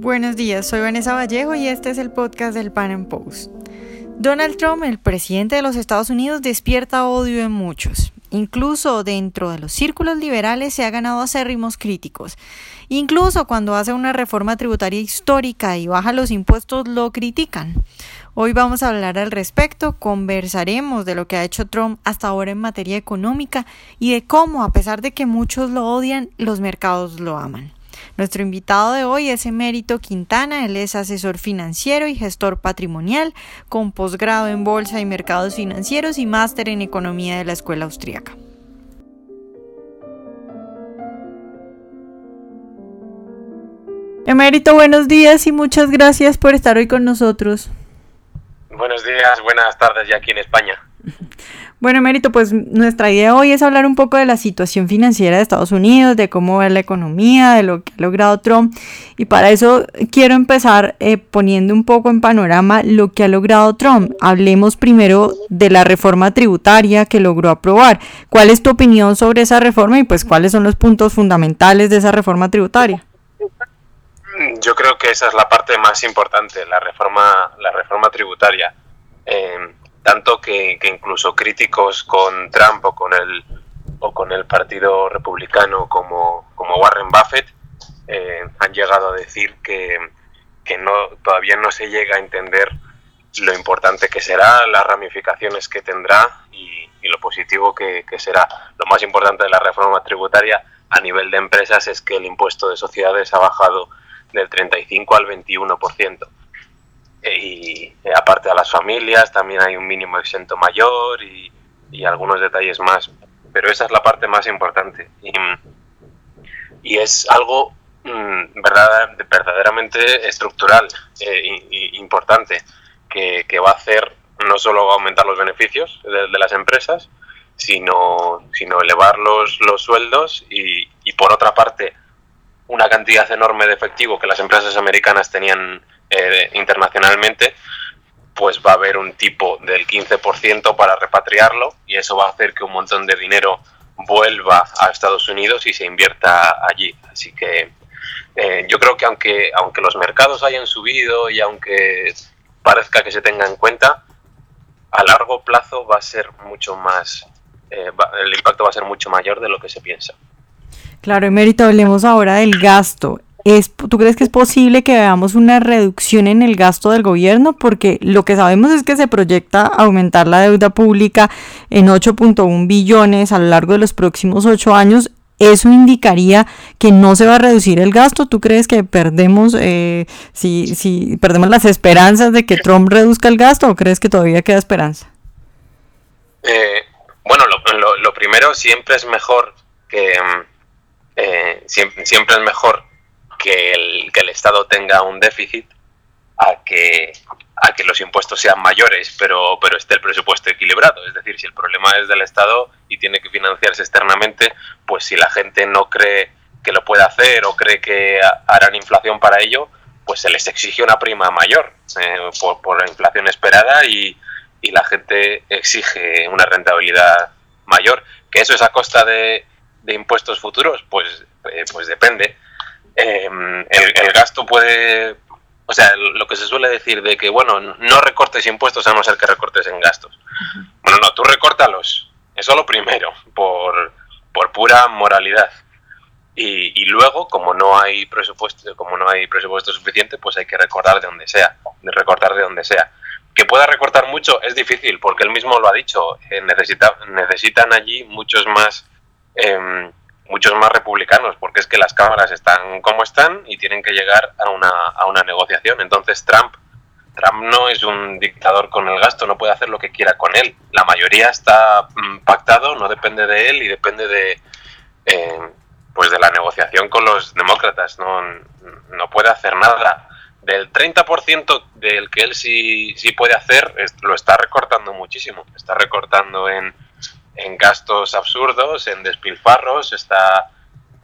Buenos días, soy Vanessa Vallejo y este es el podcast del Pan Am Post. Donald Trump, el presidente de los Estados Unidos, despierta odio en muchos. Incluso dentro de los círculos liberales se ha ganado acérrimos críticos. Incluso cuando hace una reforma tributaria histórica y baja los impuestos lo critican. Hoy vamos a hablar al respecto, conversaremos de lo que ha hecho Trump hasta ahora en materia económica y de cómo, a pesar de que muchos lo odian, los mercados lo aman. Nuestro invitado de hoy es Emérito Quintana, él es asesor financiero y gestor patrimonial, con posgrado en Bolsa y Mercados Financieros y máster en Economía de la Escuela Austriaca. Emérito, buenos días y muchas gracias por estar hoy con nosotros. Buenos días, buenas tardes ya aquí en España. Bueno, Mérito, pues nuestra idea hoy es hablar un poco de la situación financiera de Estados Unidos, de cómo va la economía, de lo que ha logrado Trump. Y para eso quiero empezar eh, poniendo un poco en panorama lo que ha logrado Trump. Hablemos primero de la reforma tributaria que logró aprobar. ¿Cuál es tu opinión sobre esa reforma y pues cuáles son los puntos fundamentales de esa reforma tributaria? Yo creo que esa es la parte más importante, la reforma, la reforma tributaria. Eh, tanto que, incluso críticos con Trump o con el o con el partido republicano como, Warren Buffett eh, han llegado a decir que, que no todavía no se llega a entender lo importante que será, las ramificaciones que tendrá y, lo positivo que, que, será. Lo más importante de la reforma tributaria a nivel de empresas es que el impuesto de sociedades ha bajado del 35 al 21% y eh, aparte a las familias también hay un mínimo exento mayor y, algunos detalles más, pero esa es la parte más importante. Y, es algo mm, verdad, verdaderamente estructural e importante que, va a hacer no solo aumentar los beneficios de, las empresas, sino, sino elevar los, los sueldos y, y por otra parte una cantidad enorme de efectivo que las empresas americanas tenían eh, internacionalmente, pues va a haber un tipo del 15% para repatriarlo y eso va a hacer que un montón de dinero vuelva a Estados Unidos y se invierta allí. Así que eh, yo creo que aunque, aunque los mercados hayan subido y aunque parezca que se tenga en cuenta, a largo plazo va a ser mucho más, eh, el impacto va a ser mucho mayor de lo que se piensa. Claro, Emérito, hablemos ahora del gasto. ¿Tú crees que es posible que veamos una reducción en el gasto del gobierno? Porque lo que sabemos es que se proyecta aumentar la deuda pública en 8.1 billones a lo largo de los próximos ocho años. ¿Eso indicaría que no se va a reducir el gasto? ¿Tú crees que perdemos, eh, si, si perdemos las esperanzas de que Trump reduzca el gasto o crees que todavía queda esperanza? Eh, bueno, lo, primero siempre es mejor que... Mm, eh, siempre, siempre es mejor que el, que el Estado tenga un déficit a que, a que los impuestos sean mayores, pero, pero esté el presupuesto equilibrado. Es decir, si el problema es del Estado y tiene que financiarse externamente, pues si la gente no cree que lo puede hacer o cree que harán inflación para ello, pues se les exige una prima mayor eh, por, por, la inflación esperada y, y la gente exige una rentabilidad mayor. ¿Que eso es a costa de, de impuestos futuros? Pues, eh, pues depende. Em, el, gasto puede, o sea, lo que se suele decir de que, bueno, no recortes impuestos a no ser que recortes en gastos. Bueno, no, tú recórtalos, eso lo primero, por, por pura moralidad. Y, y, luego, como no hay presupuesto, como no hay presupuesto suficiente, pues hay que recortar de donde sea, de recortar de donde sea. Que pueda recortar mucho es difícil, porque él mismo lo ha dicho, eh, necesita, necesitan allí muchos más eh, muchos más republicanos, porque es que las cámaras están como están y tienen que llegar a una, a una negociación. Entonces Trump, Trump no es un dictador con el gasto, no puede hacer lo que quiera con él. La mayoría está mm, pactado, no depende de él y depende de, eh, pues de la negociación con los demócratas. No, no puede hacer nada. Del 30% del que él sí, sí puede hacer, lo está recortando muchísimo. Está recortando en en gastos absurdos, en despilfarros, está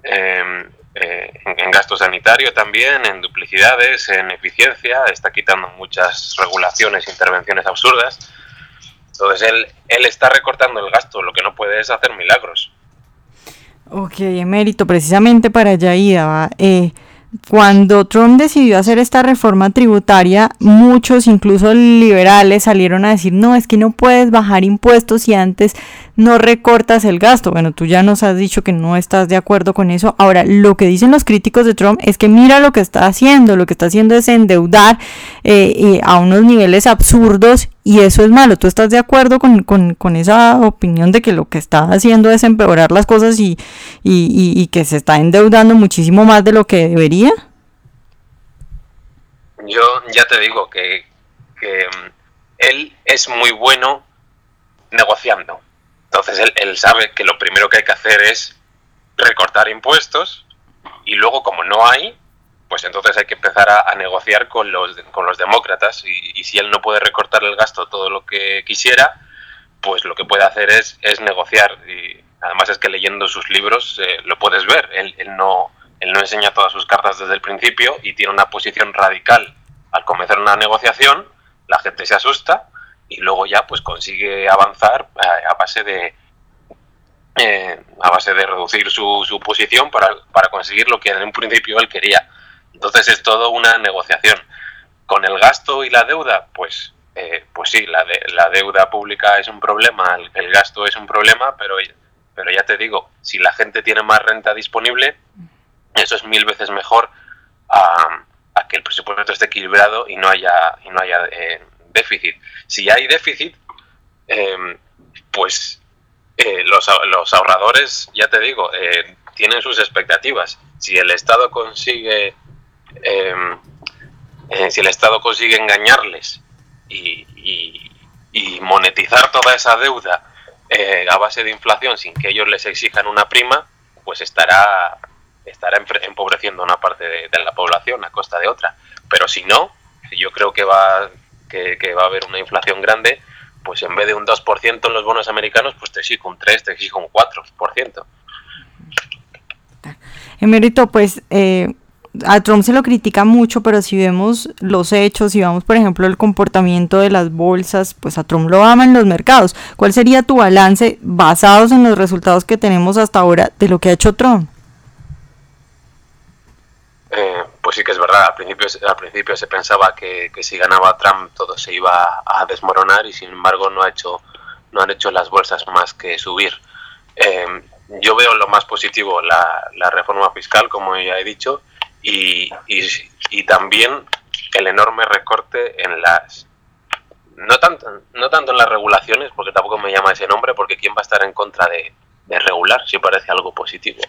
em, eh, en gasto sanitario también, en duplicidades, en eficiencia, está quitando muchas regulaciones, intervenciones absurdas. Entonces él, él está recortando el gasto, lo que no puede es hacer milagros. Ok, emérito, precisamente para allá iba. Eh, cuando Trump decidió hacer esta reforma tributaria, muchos, incluso liberales, salieron a decir, no, es que no puedes bajar impuestos si antes no recortas el gasto. Bueno, tú ya nos has dicho que no estás de acuerdo con eso. Ahora, lo que dicen los críticos de Trump es que mira lo que está haciendo, lo que está haciendo es endeudar eh, a unos niveles absurdos y eso es malo. ¿Tú estás de acuerdo con, con, esa opinión de que lo que está haciendo es empeorar las cosas y, y que se está endeudando muchísimo más de lo que debería? Yo ya te digo que, que mm, él es muy bueno negociando entonces él, sabe que lo primero que hay que hacer es recortar impuestos y luego como no hay, pues entonces hay que empezar a, negociar con los, con los demócratas y, si él no puede recortar el gasto todo lo que quisiera, pues lo que puede hacer es, es negociar. Y además es que leyendo sus libros eh, lo puedes ver. Él, él, no, él no enseña todas sus cartas desde el principio y tiene una posición radical al comenzar una negociación. La gente se asusta y luego ya pues consigue avanzar a, base de eh, a base de reducir su, su posición para, para, conseguir lo que en un principio él quería. Entonces es todo una negociación. Con el gasto y la deuda, pues, eh, pues sí, la, de, la deuda pública es un problema, el, gasto es un problema, pero, pero ya te digo, si la gente tiene más renta disponible, eso es mil veces mejor a, a que el presupuesto esté equilibrado y no haya, y no haya eh, déficit. Si hay déficit, em, pues eh, los, los, ahorradores, ya te digo, eh, tienen sus expectativas. Si el Estado consigue, em, eh, si el Estado consigue engañarles y, monetizar toda esa deuda a base de inflación sin que ellos les exijan una prima, pues estará estará empobreciendo una parte de, la población a costa de otra. Pero si no, yo creo que va que, va a haber una inflación grande, pues en vez de un 2% en los bonos americanos, pues te exijo un 3, te exijo un 4%. Emérito, pues eh, a Trump se lo critica mucho, pero si vemos los hechos, si vamos por ejemplo el comportamiento de las bolsas, pues a Trump lo aman los mercados. ¿Cuál sería tu balance basados en los resultados que tenemos hasta ahora de lo que ha hecho Trump? Eh, pues sí que es verdad, al principio, al principio se pensaba que, si ganaba Trump todo se iba a desmoronar y sin embargo no, ha hecho, no han hecho las bolsas más que subir. Eh, yo veo lo más positivo la, la, reforma fiscal, como ya he dicho, y, y, también el enorme recorte en las... No tanto, no tanto en las regulaciones, porque tampoco me llama ese nombre, porque ¿quién va a estar en contra de, regular si parece algo positivo?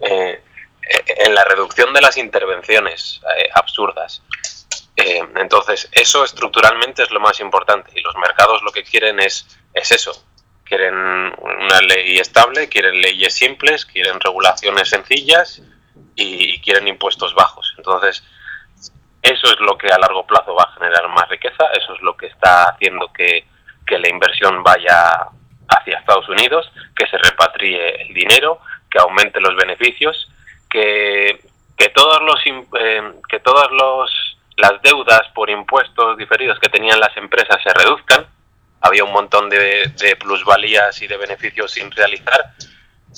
Eh, en la reducción de las intervenciones eh, absurdas. Eh, entonces, eso estructuralmente es lo más importante y los mercados lo que quieren es, es eso. Quieren una ley estable, quieren leyes simples, quieren regulaciones sencillas y quieren impuestos bajos. Entonces, eso es lo que a largo plazo va a generar más riqueza, eso es lo que está haciendo que, que la inversión vaya hacia Estados Unidos, que se repatrie el dinero, que aumente los beneficios que, que todos los eh, que todas los las deudas por impuestos diferidos que tenían las empresas se reduzcan había un montón de, de plusvalías y de beneficios sin realizar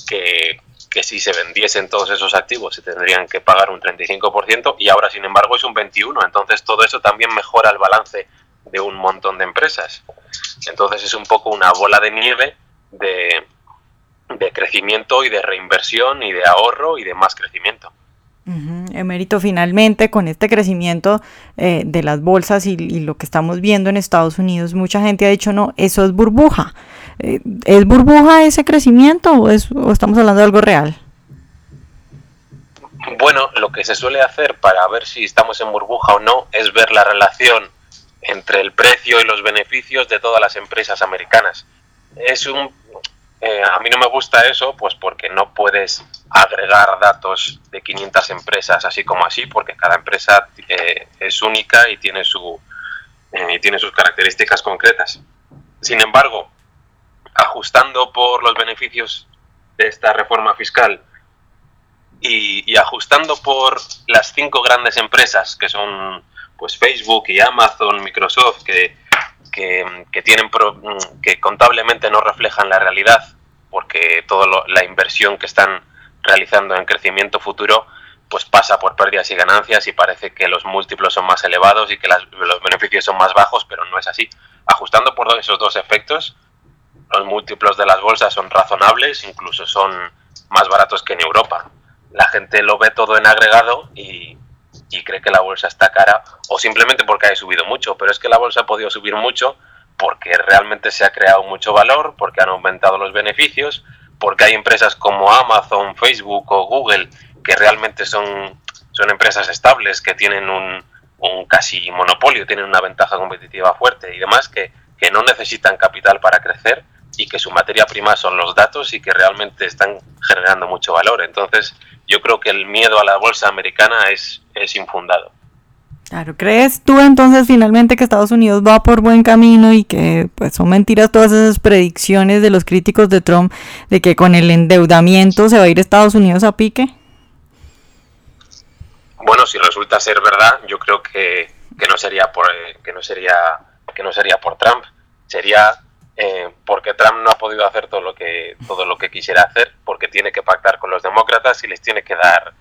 que, que si se vendiesen todos esos activos se tendrían que pagar un 35% y ahora sin embargo es un 21%. Entonces todo eso también mejora el balance de un montón de empresas. Entonces es un poco una bola de nieve de, de crecimiento y de reinversión y de ahorro y de más crecimiento. Emérito, finalmente con este crecimiento eh, de las bolsas y, lo que estamos viendo en Estados Unidos, mucha gente ha dicho, no, eso es burbuja. Eh, ¿Es burbuja ese crecimiento o, es, estamos hablando de algo real? Bueno, lo que se suele hacer para ver si estamos en burbuja o no es ver la relación entre el precio y los beneficios de todas las empresas americanas. Es un eh, a mí no me gusta eso, pues porque no puedes agregar datos de 500 empresas así como así, porque cada empresa eh, es única y tiene, su, eh, y tiene sus características concretas. Sin embargo, ajustando por los beneficios de esta reforma fiscal y, ajustando por las cinco grandes empresas que son pues Facebook y Amazon, Microsoft, que, que, tienen que contablemente no reflejan la realidad porque toda la inversión que están realizando en crecimiento futuro pues pasa por pérdidas y ganancias y parece que los múltiplos son más elevados y que los beneficios son más bajos, pero no es así. Ajustando por esos dos efectos, los múltiplos de las bolsas son razonables, incluso son más baratos que en Europa. La gente lo ve todo en agregado y cree que la bolsa está cara o simplemente porque ha subido mucho, pero es que la bolsa ha podido subir mucho porque realmente se ha creado mucho valor, porque han aumentado los beneficios, porque hay empresas como Amazon, Facebook o Google que realmente son, son empresas estables, que tienen un, un casi monopolio, tienen una ventaja competitiva fuerte y demás, que, que no necesitan capital para crecer y que su materia prima son los datos y que realmente están generando mucho valor. Entonces, yo creo que el miedo a la bolsa americana es, es infundado. Claro, ¿crees tú entonces finalmente que Estados Unidos va por buen camino y que pues son mentiras todas esas predicciones de los críticos de Trump de que con el endeudamiento se va a ir Estados Unidos a pique? Bueno, si resulta ser verdad, yo creo que, que no sería por que no sería que no sería por Trump, sería eh, porque Trump no ha podido hacer todo lo que todo lo que quisiera hacer, porque tiene que pactar con los demócratas y les tiene que dar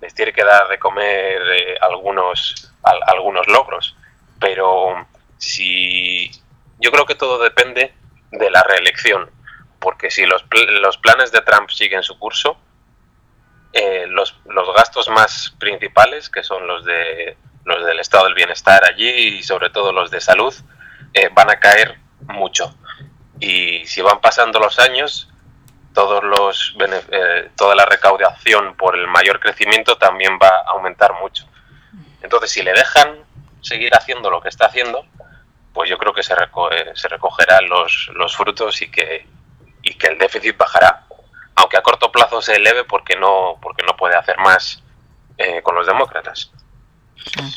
les tiene que dar de comer eh, algunos algunos logros, pero si yo creo que todo depende de la reelección, porque si los, los planes de Trump siguen su curso, eh, los, los, gastos más principales, que son los de los del estado del bienestar allí y sobre todo los de salud, eh, van a caer mucho. Y si van pasando los años, todos los, eh, toda la recaudación por el mayor crecimiento también va a aumentar mucho. Entonces, si le dejan seguir haciendo lo que está haciendo, pues yo creo que se, se recogerán los, los frutos y que, y que el déficit bajará. Aunque a corto plazo se eleve porque no, porque no puede hacer más eh, con los demócratas. Ah.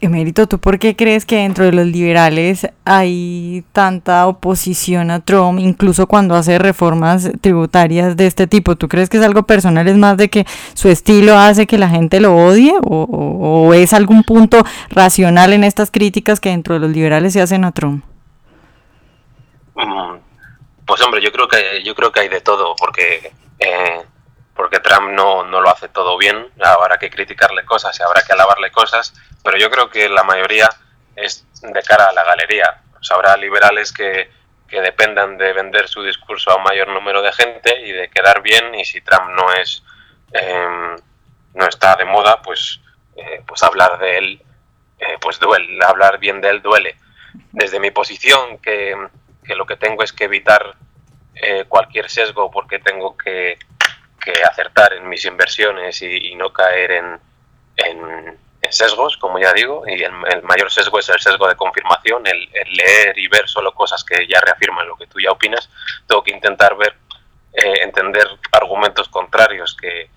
Emérito, ¿tú por qué crees que dentro de los liberales hay tanta oposición a Trump, incluso cuando hace reformas tributarias de este tipo? ¿Tú crees que es algo personal, es más de que su estilo hace que la gente lo odie? ¿O, es algún punto racional en estas críticas que dentro de los liberales se hacen a Trump? Mm, pues hombre, yo creo que, yo creo que hay de todo, porque... Eh, porque Trump no, no, lo hace todo bien, habrá que criticarle cosas y habrá que alabarle cosas, pero yo creo que la mayoría es de cara a la galería. habrá liberales que, que dependan de vender su discurso a un mayor número de gente y de quedar bien, y si Trump no es em, no está de moda, pues, eh, pues hablar de él eh, pues duele, hablar bien de él duele. Desde mi posición, que, que lo que tengo es que evitar eh, cualquier sesgo porque tengo que que acertar en mis inversiones y, no caer en, sesgos, como ya digo, y el, mayor sesgo es el sesgo de confirmación, el, leer y ver solo cosas que ya reafirman lo que tú ya opinas. Tengo que intentar ver, eh, entender argumentos contrarios que,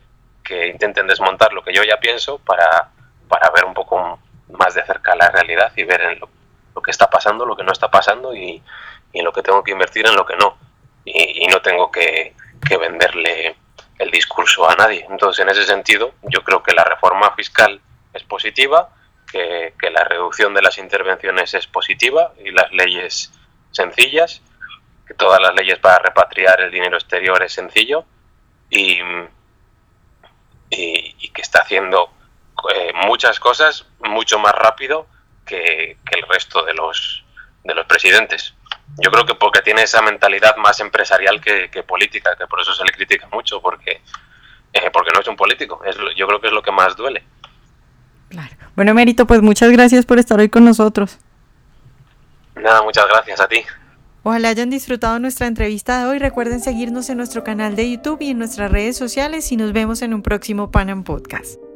que, intenten desmontar lo que yo ya pienso para, para ver un poco más de cerca la realidad y ver en lo, que está pasando, lo que no está pasando y, y, en lo que tengo que invertir, en lo que no. Y, y no tengo que, que venderle el discurso a nadie. Entonces, en ese sentido, yo creo que la reforma fiscal es positiva, que, la reducción de las intervenciones es positiva y las leyes sencillas, que todas las leyes para repatriar el dinero exterior es sencillo y, y, que está haciendo eh, muchas cosas mucho más rápido que, que el resto de los, de los presidentes. Yo creo que porque tiene esa mentalidad más empresarial que, política, que por eso se le critica mucho, porque, eh, porque no es un político. Es, yo creo que es lo que más duele. Claro. Bueno, Mérito, pues muchas gracias por estar hoy con nosotros. Nada, muchas gracias a ti. Ojalá hayan disfrutado nuestra entrevista de hoy. Recuerden seguirnos en nuestro canal de YouTube y en nuestras redes sociales y nos vemos en un próximo Panam Podcast.